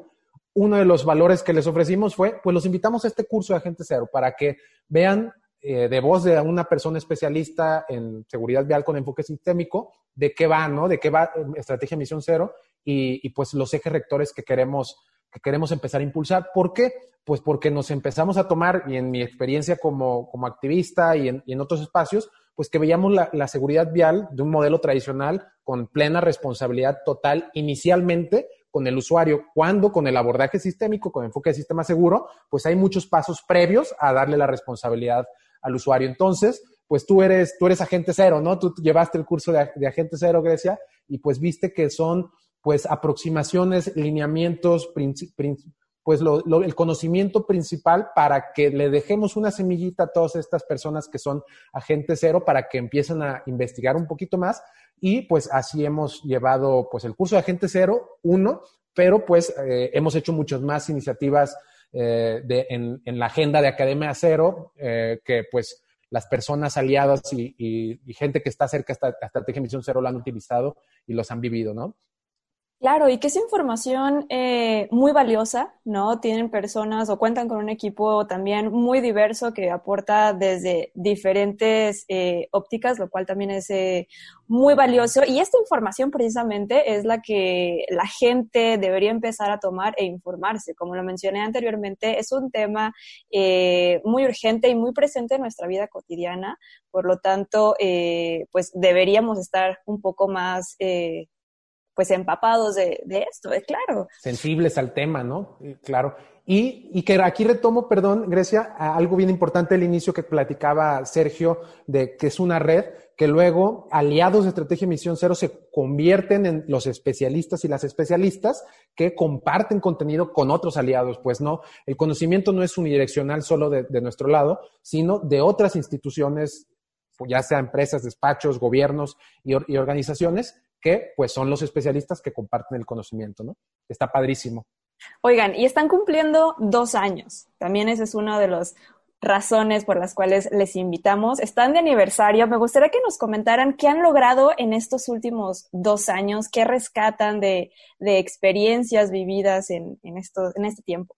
uno de los valores que les ofrecimos fue, pues los invitamos a este curso de Agente Cero para que vean eh, de voz de una persona especialista en seguridad vial con enfoque sistémico, de qué va, ¿no? De qué va Estrategia Misión Cero y, y pues los ejes rectores que queremos que queremos empezar a impulsar. ¿Por qué? Pues porque nos empezamos a tomar, y en mi experiencia como, como activista y en, y en, otros espacios, pues que veíamos la, la, seguridad vial de un modelo tradicional con plena responsabilidad total inicialmente con el usuario, cuando con el abordaje sistémico, con enfoque de sistema seguro, pues hay muchos pasos previos a darle la responsabilidad al usuario. Entonces, pues tú eres, tú eres agente cero, ¿no? Tú llevaste el curso de, de agente cero, Grecia, y pues viste que son pues aproximaciones, lineamientos, pues el conocimiento principal para que le dejemos una semillita a todas estas personas que son agentes cero para que empiecen a investigar un poquito más y pues así hemos llevado pues el curso de agente cero uno, pero pues eh, hemos hecho muchas más iniciativas eh, de, en, la agenda de Academia Cero eh, que pues las personas aliadas y, gente que está cerca estrategia de misión cero lo han utilizado y los han vivido, ¿no? Claro, y que es información eh, muy valiosa, ¿no? Tienen personas o cuentan con un equipo también muy diverso que aporta desde diferentes eh, ópticas, lo cual también es eh, muy valioso. Y esta información precisamente es la que la gente debería empezar a tomar e informarse. Como lo mencioné anteriormente, es un tema muy urgente y muy presente en nuestra vida cotidiana. Por lo tanto, pues deberíamos estar un poco más pues empapados de, esto, es claro. Sensibles al tema, ¿no? Claro. Y, y, que aquí retomo, perdón, Grecia, algo bien importante al inicio que platicaba Sergio, de que es una red que luego aliados de Estrategia Misión Cero se convierten en los especialistas y las especialistas que comparten contenido con otros aliados. Pues no, el conocimiento no es unidireccional solo de, nuestro lado, sino de otras instituciones, ya sea empresas, despachos, gobiernos y organizaciones que pues son los especialistas que comparten el conocimiento, ¿no? Está padrísimo. Oigan, y están cumpliendo dos años. También esa es una de las razones por las cuales les invitamos. Están de aniversario. Me gustaría que nos comentaran qué han logrado en estos últimos dos años, qué rescatan de, experiencias vividas en, esto, en este tiempo.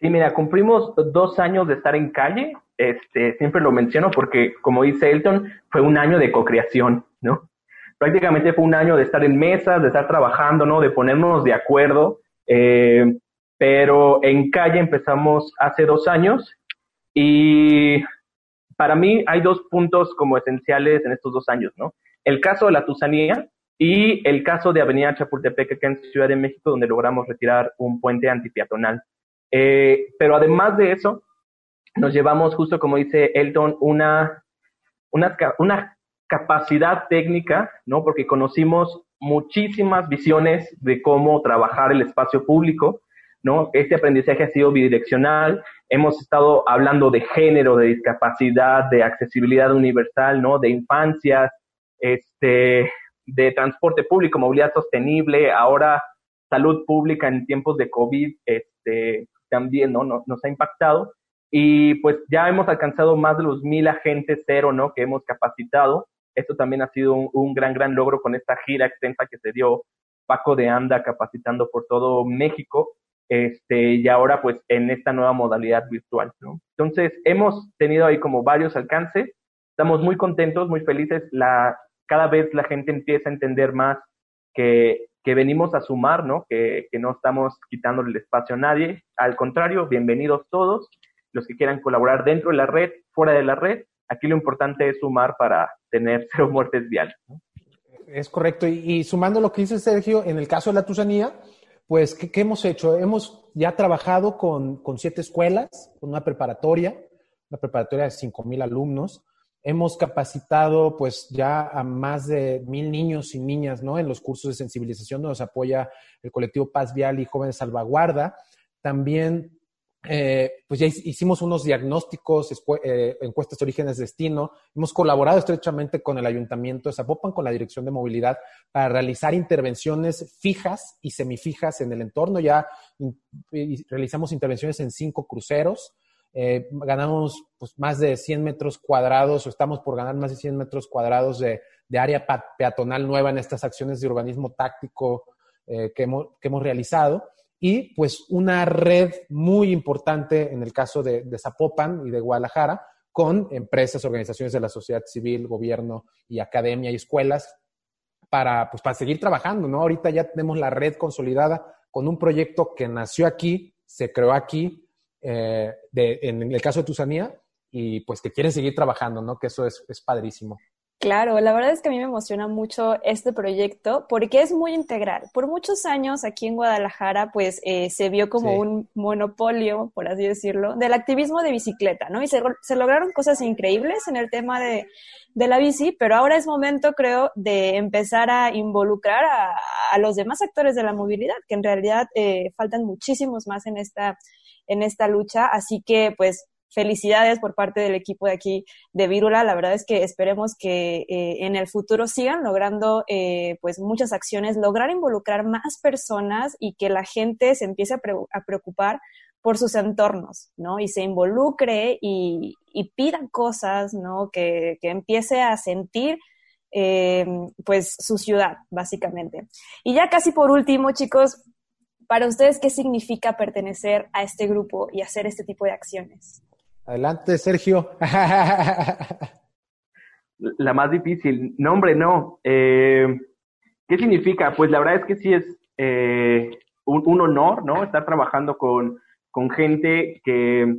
Sí, mira, cumplimos dos años de estar en calle. Este, siempre lo menciono porque, como dice Elton, fue un año de co-creación, ¿no? Prácticamente fue un año de estar en mesas, de estar trabajando, ¿no? De ponernos de acuerdo. Eh, pero en calle empezamos hace dos años y para mí hay dos puntos como esenciales en estos dos años, ¿no? El caso de la Tusanía y el caso de Avenida Chapultepec, acá en Ciudad de México, donde logramos retirar un puente antipeatonal. Eh, pero además de eso, nos llevamos, justo como dice Elton, una, una, una capacidad técnica, ¿no? Porque conocimos muchísimas visiones de cómo trabajar el espacio público, ¿no? Este aprendizaje ha sido bidireccional, hemos estado hablando de género, de discapacidad, de accesibilidad universal, ¿no? De infancias, este, de transporte público, movilidad sostenible, ahora salud pública en tiempos de COVID, este, también, ¿no? Nos, nos ha impactado. Y pues ya hemos alcanzado más de los mil agentes cero, ¿no? Que hemos capacitado esto también ha sido un, gran, gran logro con esta gira extensa que se dio Paco de Anda capacitando por todo México, este, y ahora pues en esta nueva modalidad virtual. Entonces, hemos tenido ahí como varios alcances, estamos muy contentos, muy felices, la, cada vez la gente empieza a entender más que, que venimos a sumar, ¿no? Que, que no estamos quitándole el espacio a nadie, al contrario, bienvenidos todos, los que quieran colaborar dentro de la red, fuera de la red, aquí lo importante es sumar para tener cero muertes viales. Es correcto. Y, sumando lo que dice Sergio, en el caso de la Tusanía, pues, ¿qué, hemos hecho? Hemos ya trabajado con, siete escuelas, con una preparatoria, una preparatoria de cinco mil alumnos. Hemos capacitado, pues, ya a más de mil niños y niñas, ¿no? En los cursos de sensibilización donde nos apoya el colectivo Paz Vial y Jóvenes Salvaguarda. También eh, pues ya hicimos unos diagnósticos, eh, encuestas de orígenes destino. Hemos colaborado estrechamente con el Ayuntamiento de Zapopan, con la Dirección de Movilidad, para realizar intervenciones fijas y semifijas en el entorno. Ya realizamos intervenciones en cinco cruceros. Eh, ganamos pues, más de 100 metros cuadrados o estamos por ganar más de 100 metros cuadrados de, área peatonal nueva en estas acciones de urbanismo táctico que hemos realizado y pues una red muy importante en el caso de, Zapopan y de Guadalajara con empresas, organizaciones de la sociedad civil, gobierno y academia y escuelas para, pues, para seguir trabajando, ¿no? Ahorita ya tenemos la red consolidada con un proyecto que nació aquí, se creó aquí, eh, en el caso de Tusanía, y pues que quieren seguir trabajando, ¿no? Que eso es, es padrísimo. Claro, la verdad es que a mí me emociona mucho este proyecto porque es muy integral. Por muchos años aquí en Guadalajara, pues eh, se vio como un monopolio, por así decirlo, del activismo de bicicleta, ¿no? Y se, lograron cosas increíbles en el tema de, la bici, pero ahora es momento, creo, de empezar a involucrar a, los demás actores de la movilidad, que en realidad eh, faltan muchísimos más en esta, en esta lucha. Así que, pues, felicidades por parte del equipo de aquí de Vírula. La verdad es que esperemos que eh, en el futuro sigan logrando eh, pues muchas acciones, lograr involucrar más personas y que la gente se empiece a, preocupar por sus entornos, ¿no? Y se involucre y, pida cosas, ¿no? Que, empiece a sentir eh, pues su ciudad, básicamente. Y ya casi por último, chicos, para ustedes, ¿qué significa pertenecer a este grupo y hacer este tipo de acciones? Adelante, Sergio. La más difícil. No, hombre, no. Eh, ¿Qué significa? Pues la verdad es que sí es eh, un, honor, ¿no? Estar trabajando con, con gente que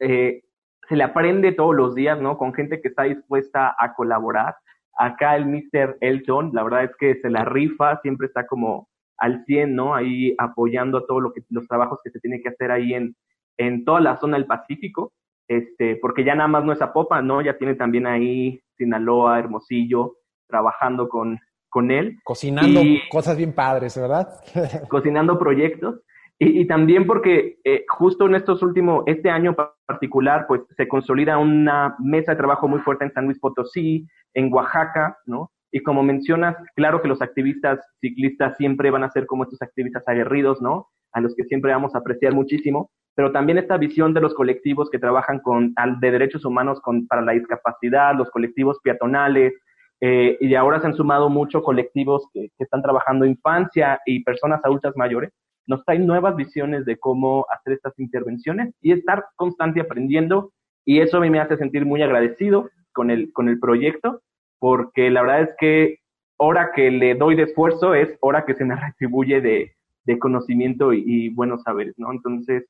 eh, se le aprende todos los días, ¿no? Con gente que está dispuesta a colaborar. Acá el Mr. Elton, la verdad es que se la rifa, siempre está como al 100, ¿no? Ahí apoyando a todos lo los trabajos que se tiene que hacer ahí en, en toda la zona del Pacífico, este, porque ya nada más no es Zapopan, ¿no? Ya tiene también ahí Sinaloa, Hermosillo, trabajando con, con él. Cocinando cosas bien padres, ¿verdad? cocinando proyectos. Y, también porque eh, justo en estos últimos, este año particular, pues se consolida una mesa de trabajo muy fuerte en San Luis Potosí, en Oaxaca, ¿no? Y como mencionas, claro que los activistas ciclistas siempre van a ser como estos activistas aguerridos, ¿no? A los que siempre vamos a apreciar muchísimo, pero también esta visión de los colectivos que trabajan con, de derechos humanos con, para la discapacidad, los colectivos peatonales, eh, y ahora se han sumado muchos colectivos que, están trabajando infancia y personas adultas mayores, nos traen nuevas visiones de cómo hacer estas intervenciones y estar constante aprendiendo, y eso a mí me hace sentir muy agradecido con el, con el proyecto, porque la verdad es que hora que le doy de esfuerzo es hora que se me retribuye de, de conocimiento y, y buenos saberes, ¿no? Entonces,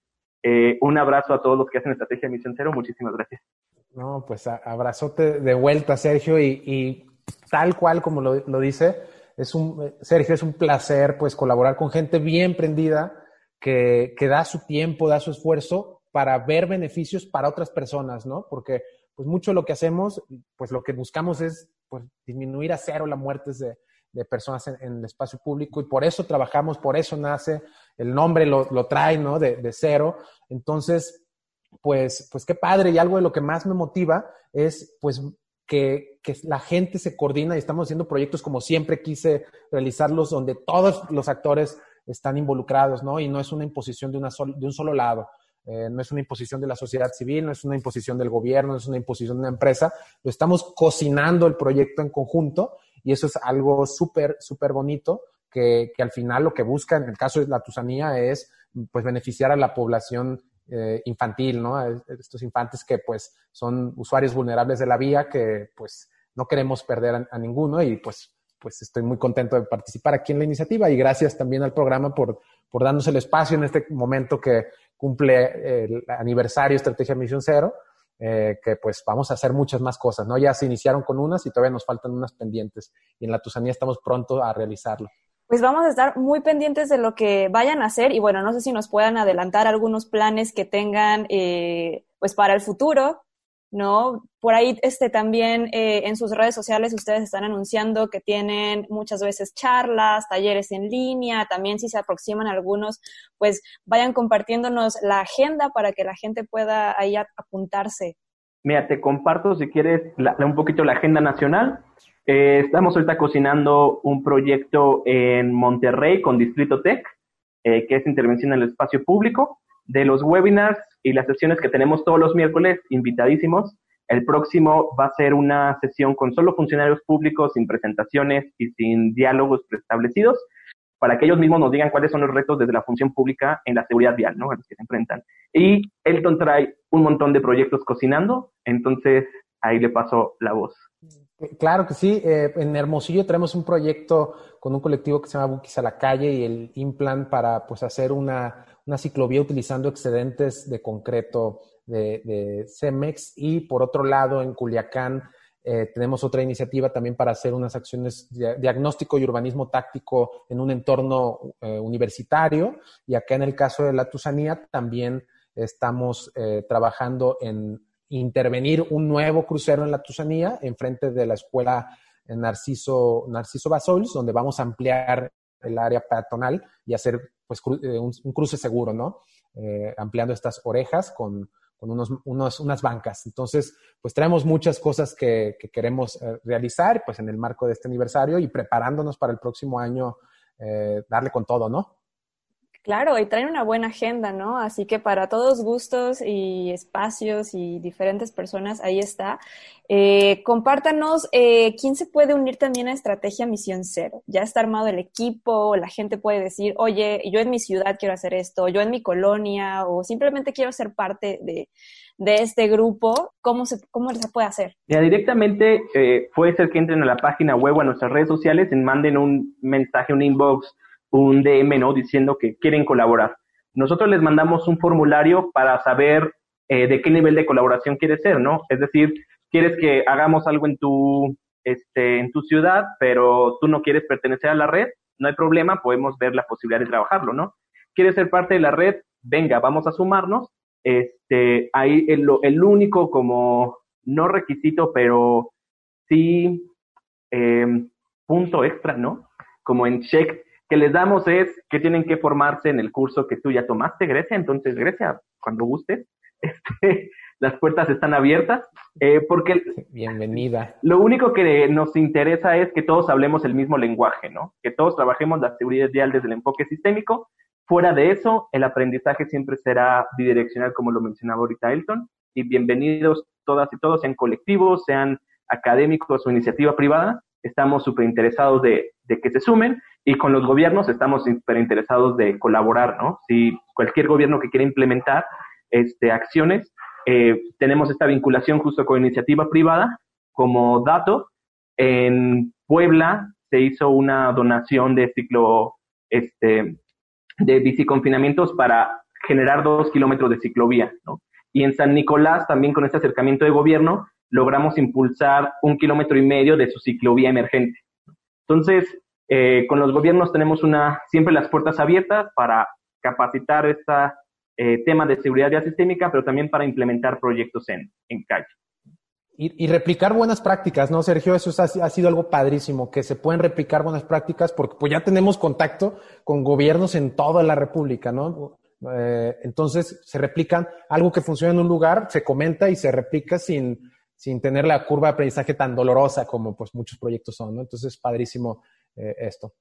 eh, un abrazo a todos los que hacen Estrategia Misión Cero. Muchísimas gracias. No, pues abrazote de vuelta, Sergio, y, tal cual como lo, dice, es un, Sergio, es un placer pues colaborar con gente bien prendida que, que, da su tiempo, da su esfuerzo para ver beneficios para otras personas, ¿no? Porque pues mucho de lo que hacemos, pues lo que buscamos es pues disminuir a cero las muertes de, de personas en, el espacio público y por eso trabajamos, por eso nace, el nombre lo, lo trae, ¿no? De, de, cero. Entonces, pues, pues qué padre y algo de lo que más me motiva es, pues, que, que, la gente se coordina y estamos haciendo proyectos como siempre quise realizarlos, donde todos los actores están involucrados, ¿no? Y no es una imposición de, una de un solo lado. Eh, no es una imposición de la sociedad civil, no es una imposición del gobierno, no es una imposición de una empresa. Lo estamos cocinando el proyecto en conjunto y eso es algo súper, súper bonito que, que, al final lo que busca en el caso de la Tusanía es pues beneficiar a la población eh, infantil, ¿no? Estos infantes que pues son usuarios vulnerables de la vía que pues no queremos perder a, ninguno y pues pues estoy muy contento de participar aquí en la iniciativa y gracias también al programa por, por darnos el espacio en este momento que cumple el aniversario Estrategia Misión Cero eh, que pues vamos a hacer muchas más cosas, ¿no? Ya se iniciaron con unas y todavía nos faltan unas pendientes y en la Tusanía estamos pronto a realizarlo. Pues vamos a estar muy pendientes de lo que vayan a hacer y bueno, no sé si nos puedan adelantar algunos planes que tengan eh, pues para el futuro, ¿no? Por ahí este, también eh, en sus redes sociales ustedes están anunciando que tienen muchas veces charlas, talleres en línea, también si se aproximan algunos, pues vayan compartiéndonos la agenda para que la gente pueda ahí apuntarse. Mira, te comparto si quieres un poquito la agenda nacional. Eh, estamos ahorita cocinando un proyecto en Monterrey con Distrito Tech, eh, que es intervención en el espacio público. De los webinars y las sesiones que tenemos todos los miércoles, invitadísimos. El próximo va a ser una sesión con solo funcionarios públicos, sin presentaciones y sin diálogos preestablecidos, para que ellos mismos nos digan cuáles son los retos desde la función pública en la seguridad vial, ¿no? A los que se enfrentan. Y Elton trae un montón de proyectos cocinando, entonces ahí le paso la voz. Claro que sí. Eh, en Hermosillo tenemos un proyecto con un colectivo que se llama Bukis a la Calle y el Implan para pues, hacer una, una ciclovía utilizando excedentes de concreto de, Cemex. Y por otro lado en Culiacán eh, tenemos otra iniciativa también para hacer unas acciones de diagnóstico y urbanismo táctico en un entorno eh, universitario. Y acá en el caso de la Tusanía también estamos eh, trabajando en intervenir un nuevo crucero en la Tusanía enfrente de la escuela Narciso, Narciso Basols, donde vamos a ampliar el área peatonal y hacer pues, eh, un, cruce seguro, ¿no? Eh, ampliando estas orejas con, unos, unas bancas. Entonces, pues traemos muchas cosas que, queremos eh, realizar, pues en el marco de este aniversario y preparándonos para el próximo año, darle con todo, ¿no? Claro, y traen una buena agenda, ¿no? Así que para todos gustos y espacios y diferentes personas, ahí está. Eh, compártanos, eh, ¿quién se puede unir también a Estrategia Misión Cero? Ya está armado el equipo, la gente puede decir, oye, yo en mi ciudad quiero hacer esto, yo en mi colonia, o simplemente quiero ser parte de, este grupo. ¿Cómo se, cómo se puede hacer? Ya, directamente eh, puede ser que entren a la página web o a nuestras redes sociales y manden un mensaje, un inbox un DM, ¿no? Diciendo que quieren colaborar. Nosotros les mandamos un formulario para saber eh, de qué nivel de colaboración quieres ser, ¿no? Es decir, quieres que hagamos algo en tu, este, en tu ciudad, pero tú no quieres pertenecer a la red, no hay problema, podemos ver la posibilidad de trabajarlo, ¿no? ¿Quieres ser parte de la red? Venga, vamos a sumarnos. Este, ahí el, el único como, no requisito, pero sí em, punto extra, ¿no? Como en check que les damos es que tienen que formarse en el curso que tú ya tomaste, Grecia. Entonces, Grecia, cuando gustes, este, las puertas están abiertas. Eh, porque. Bienvenida. Lo único que nos interesa es que todos hablemos el mismo lenguaje, ¿no? Que todos trabajemos la seguridad vial desde el enfoque sistémico. Fuera de eso, el aprendizaje siempre será bidireccional, como lo mencionaba ahorita Elton. Y bienvenidos todas y todos, sean colectivos, sean académicos o iniciativa privada. Estamos súper interesados de, de que se sumen y con los gobiernos estamos súper interesados de colaborar, ¿no? Si cualquier gobierno que quiera implementar este, acciones, eh, tenemos esta vinculación justo con iniciativa privada. Como dato, en Puebla se hizo una donación de ciclo, este, de biciconfinamientos para generar dos kilómetros de ciclovía, ¿no? Y en San Nicolás, también con este acercamiento de gobierno, logramos impulsar un kilómetro y medio de su ciclovía emergente. Entonces, eh, con los gobiernos tenemos una, siempre las puertas abiertas para capacitar este tema de seguridad ya sistémica, pero también para implementar proyectos en, en calle. Y, replicar buenas prácticas, ¿no, Sergio? Eso ha, ha, sido algo padrísimo, que se pueden replicar buenas prácticas porque pues ya tenemos contacto con gobiernos en toda la República, ¿no? Eh, entonces se replican algo que funciona en un lugar, se comenta y se replica sin, sin tener la curva de aprendizaje tan dolorosa como pues muchos proyectos son, ¿no? Entonces es padrísimo eh, esto.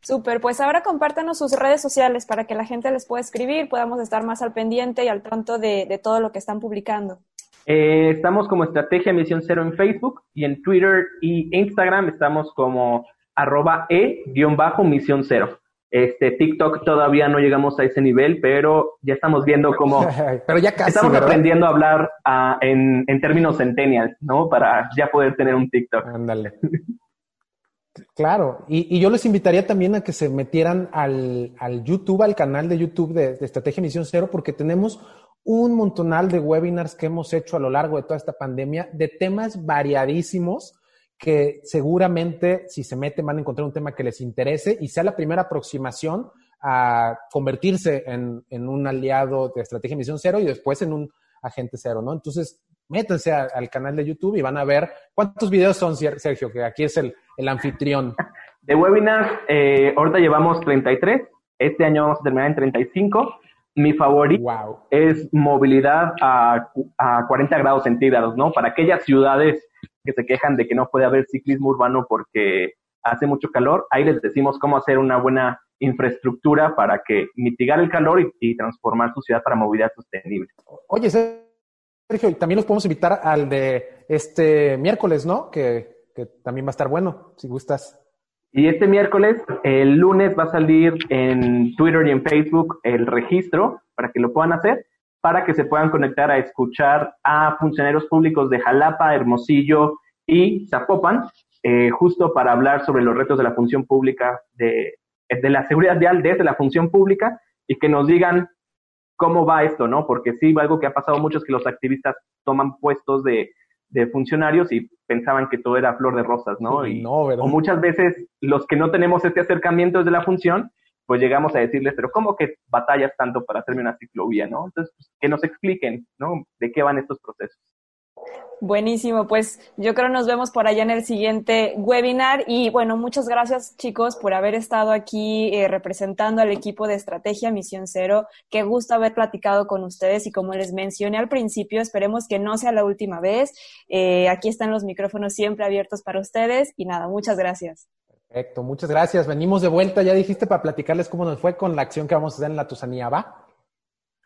Súper, pues ahora compártanos sus redes sociales para que la gente les pueda escribir, podamos estar más al pendiente y al tanto de, todo lo que están publicando. Eh, estamos como Estrategia Misión Cero en Facebook y en Twitter y Instagram estamos como arroba e-misión cero. Este TikTok todavía no llegamos a ese nivel, pero ya estamos viendo cómo pero ya casi, estamos aprendiendo a hablar ah, en, en, términos centennials, ¿no? Para ya poder tener un TikTok. Ándale. Claro, y, yo les invitaría también a que se metieran al, YouTube, al canal de YouTube de, Estrategia Misión Cero, porque tenemos un montonal de webinars que hemos hecho a lo largo de toda esta pandemia de temas variadísimos que seguramente si se meten van a encontrar un tema que les interese y sea la primera aproximación a convertirse en, en un aliado de Estrategia Misión Cero y después en un agente cero, ¿no? Entonces, métanse al canal de YouTube y van a ver cuántos videos son, Sergio, que aquí es el, el anfitrión. De webinars, eh, ahorita llevamos 33, este año vamos a terminar en 35. Mi favorito es movilidad a, a 40 grados centígrados, ¿no? Para aquellas ciudades que se quejan de que no puede haber ciclismo urbano porque hace mucho calor, ahí les decimos cómo hacer una buena infraestructura para que mitigar el calor y, transformar su ciudad para movilidad sostenible. Oye, Sergio, también los podemos invitar al de este miércoles, ¿no? Que, que también va a estar bueno, si gustas. Y este miércoles, el lunes va a salir en Twitter y en Facebook el registro para que lo puedan hacer, para que se puedan conectar a escuchar a funcionarios públicos de Jalapa, Hermosillo y Zapopan, eh, justo para hablar sobre los retos de la función pública, de, de la seguridad vial desde la función pública y que nos digan cómo va esto, ¿no? Porque sí, algo que ha pasado mucho es que los activistas toman puestos de, de funcionarios y pensaban que todo era flor de rosas, ¿no? Y, no. O muchas veces los que no tenemos este acercamiento desde la función, pues llegamos a decirles, pero ¿cómo que batallas tanto para hacerme una ciclovía, ¿no? Entonces, pues, que nos expliquen, ¿no? De qué van estos procesos. Buenísimo, pues yo creo nos vemos por allá en el siguiente webinar y bueno, muchas gracias chicos por haber estado aquí eh, representando al equipo de Estrategia Misión Cero. Qué gusto haber platicado con ustedes y como les mencioné al principio, esperemos que no sea la última vez. Eh, aquí están los micrófonos siempre abiertos para ustedes y nada, muchas gracias. Perfecto, muchas gracias. Venimos de vuelta, ya dijiste para platicarles cómo nos fue con la acción que vamos a hacer en la Tusanía, ¿va?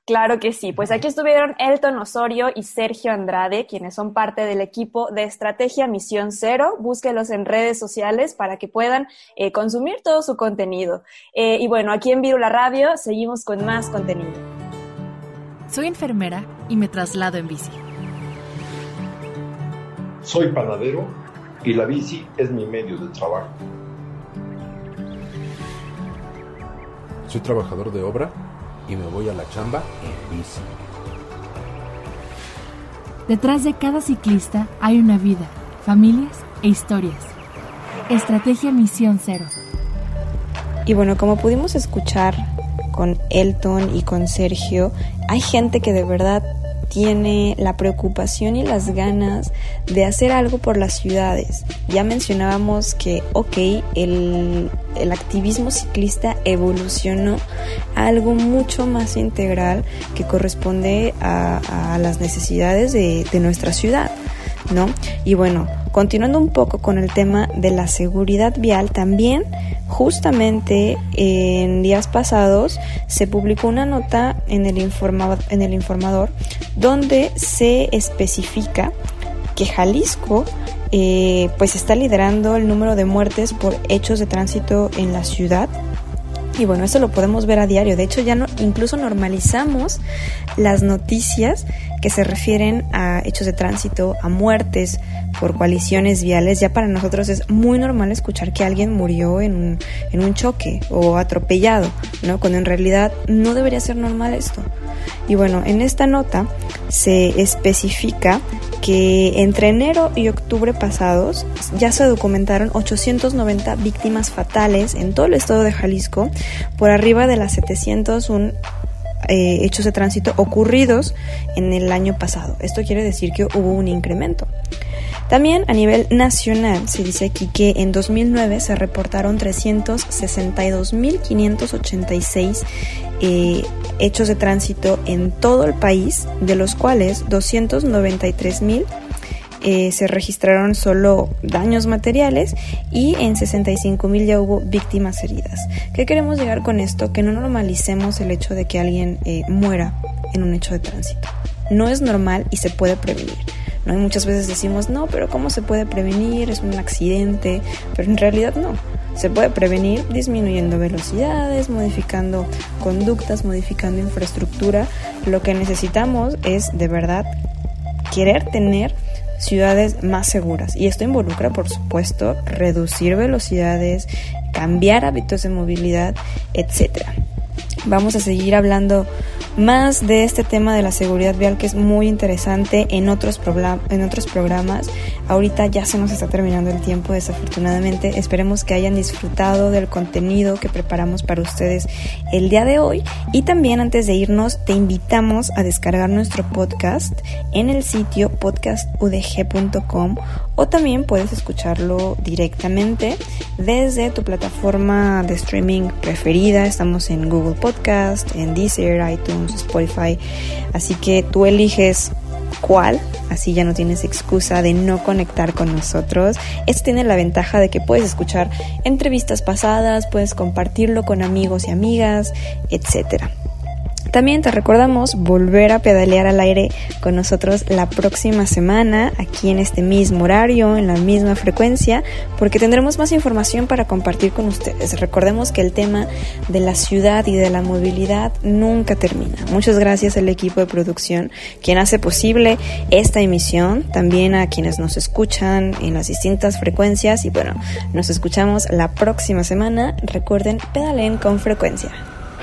Claro que sí. Pues aquí estuvieron Elton Osorio y Sergio Andrade, quienes son parte del equipo de Estrategia Misión Cero. Búsquelos en redes sociales para que puedan eh, consumir todo su contenido. Eh, y bueno, aquí en Virula Radio seguimos con más contenido. Soy enfermera y me traslado en bici. Soy panadero y la bici es mi medio de trabajo. Soy trabajador de obra y me voy a la chamba en bici. Detrás de cada ciclista hay una vida, familias e historias. Estrategia Misión Cero. Y bueno, como pudimos escuchar con Elton y con Sergio, hay gente que de verdad tiene la preocupación y las ganas de hacer algo por las ciudades. Ya mencionábamos que, ok, el, activismo ciclista evolucionó a algo mucho más integral que corresponde a, las necesidades de, de nuestra ciudad, ¿no? Y bueno, continuando un poco con el tema de la seguridad vial, también justamente en días pasados se publicó una nota en el, en el informador donde se especifica que Jalisco eh, pues está liderando el número de muertes por hechos de tránsito en la ciudad y bueno, eso lo podemos ver a diario. De hecho, ya no, incluso normalizamos las noticias se refieren a hechos de tránsito, a muertes por coaliciones viales. Ya para nosotros es muy normal escuchar que alguien murió en un, en un choque o atropellado, ¿no? Cuando en realidad no debería ser normal esto. Y bueno, en esta nota se especifica que entre enero y octubre pasados ya se documentaron 890 víctimas fatales en todo el estado de Jalisco, por arriba de las 701 eh, hechos de tránsito ocurridos en el año pasado. Esto quiere decir que hubo un incremento. También a nivel nacional se dice aquí que en 2009 se reportaron 362.586 eh, hechos de tránsito en todo el país, de los cuales 293.000 eh, se registraron solo daños materiales y en 65 mil ya hubo víctimas heridas. ¿Qué queremos llegar con esto? Que no normalicemos el hecho de que alguien eh, muera en un hecho de tránsito. No es normal y se puede prevenir. ¿no? muchas veces decimos, no, pero ¿cómo se puede prevenir? Es un accidente, pero en realidad no. Se puede prevenir disminuyendo velocidades, modificando conductas, modificando infraestructura. Lo que necesitamos es de verdad querer tener ciudades más seguras. Y esto involucra, por supuesto, reducir velocidades, cambiar hábitos de movilidad, etc. Vamos a seguir hablando más de este tema de la seguridad vial que es muy interesante en otros, en otros programas. Ahorita ya se nos está terminando el tiempo desafortunadamente. Esperemos que hayan disfrutado del contenido que preparamos para ustedes el día de hoy. Y también antes de irnos te invitamos a descargar nuestro podcast en el sitio podcastudg.com o también puedes escucharlo directamente desde tu plataforma de streaming preferida. Estamos en Google Podcast, en Deezer, iTunes, Spotify. Así que tú eliges cuál, así ya no tienes excusa de no conectar con nosotros. Esto tiene la ventaja de que puedes escuchar entrevistas pasadas, puedes compartirlo con amigos y amigas, etcétera. También te recordamos volver a pedalear al aire con nosotros la próxima semana, aquí en este mismo horario, en la misma frecuencia, porque tendremos más información para compartir con ustedes. Recordemos que el tema de la ciudad y de la movilidad nunca termina. Muchas gracias al equipo de producción, quien hace posible esta emisión, también a quienes nos escuchan en las distintas frecuencias y bueno, nos escuchamos la próxima semana. Recuerden, pedalen con frecuencia.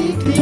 music.